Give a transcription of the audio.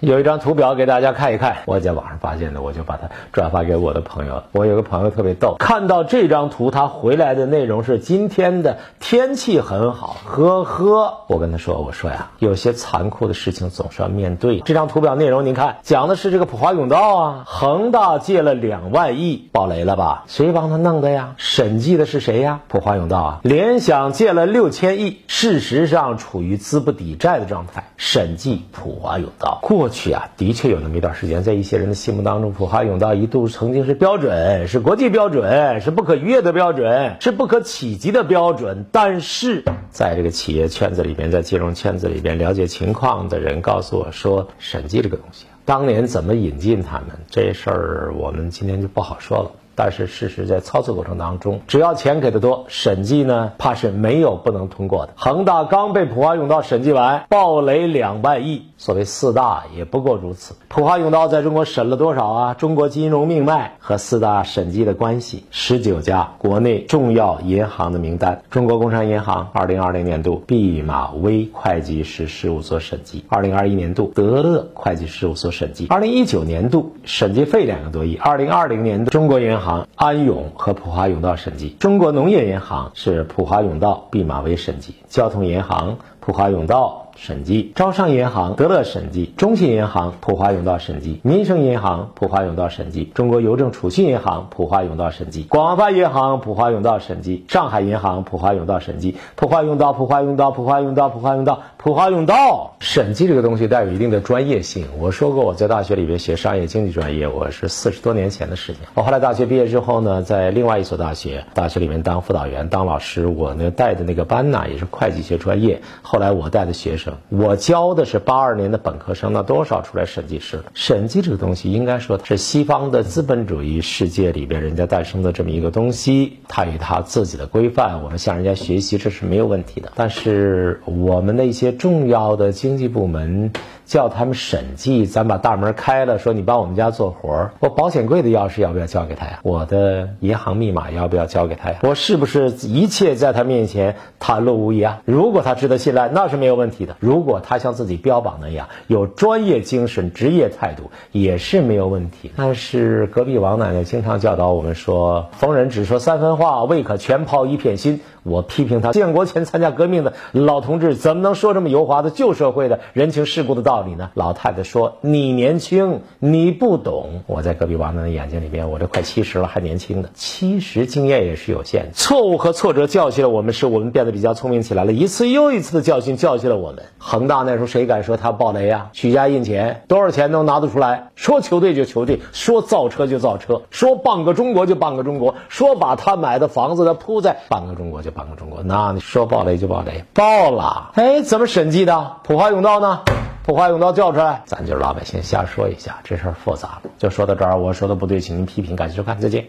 有一张图表给大家看一看，我在网上发现的，我就把它转发给我的朋友。我有个朋友特别逗，看到这张图，他回来的内容是今天的天气很好，呵呵。我跟他说，我说呀，有些残酷的事情总是要面对。这张图表内容您看，讲的是这个普华永道啊，恒大借了两万亿，爆雷了吧？谁帮他弄的呀？审计的是谁呀？普华永道啊。联想借了六千亿，事实上处于资不抵债的状态，审计普华永道。过去啊，的确有那么一段时间，在一些人的心目当中，普华永道一度曾经是标准，是国际标准，是不可逾越的标准，是不可企及的标准。但是，在这个企业圈子里边，在金融圈子里边，了解情况的人告诉我说，审计这个东西，当年怎么引进他们这事儿，我们今天就不好说了。但是事实在操作过程当中，只要钱给的多，审计呢怕是没有不能通过的。恒大刚被普华永道审计完，暴雷两万亿，所谓四大也不过如此。普华永道在中国审了多少啊？中国金融命脉和四大审计的关系，十九家国内重要银行的名单：中国工商银行，二零二零年度毕马威会计师事务所审计；二零二一年度德乐会计事务所审计；二零一九年度审计费两个多亿；二零二零年度中国银行。安永和普华永道审计，中国农业银行是普华永道毕马威审计，交通银行普华永道。审计，招商银行德乐审计，中信银行普华永道审计，民生银行普华永道审计，中国邮政储蓄银行普华永道审计，广发银行普华永道审计，上海银行普华永道审计，普华永道普华永道普华永道普华永道普华永道审计这个东西带有一定的专业性。我说过我在大学里边学商业经济专业，我是四十多年前的事情。我后来大学毕业之后呢，在另外一所大学，大学里面当辅导员当老师，我呢带的那个班呢也是会计学专业。后来我带的学生。我教的是八二年的本科生，那多少出来审计师？审计这个东西，应该说是西方的资本主义世界里边人家诞生的这么一个东西，它有它自己的规范，我们向人家学习这是没有问题的。但是我们的一些重要的经济部门。叫他们审计，咱把大门开了，说你帮我们家做活儿，我保险柜的钥匙要不要交给他呀？我的银行密码要不要交给他呀？我是不是一切在他面前袒露无遗啊？如果他值得信赖，那是没有问题的；如果他像自己标榜那样有专业精神、职业态度，也是没有问题。但是隔壁王奶奶经常教导我们说，逢人只说三分话，未可全抛一片心。我批评他，建国前参加革命的老同志怎么能说这么油滑的旧社会的人情世故的道理呢？老太太说：“你年轻，你不懂。”我在隔壁王奶奶眼睛里边，我这快七十了还年轻呢。七十经验也是有限的，错误和挫折教训了我们，使我们变得比较聪明起来了。一次又一次的教训教训了我们。恒大那时候谁敢说他暴雷呀？许家印钱，多少钱都拿得出来。说球队就球队，说造车就造车，说半个中国就半个中国，说把他买的房子他铺在半个中国就。半个中国，那你说爆雷就爆雷，爆了！哎，怎么审计的？普华永道呢？普华永道叫出来，咱就是老百姓瞎说一下，这事儿复杂了。就说到这儿，我说的不对，请您批评。感谢收看，再见。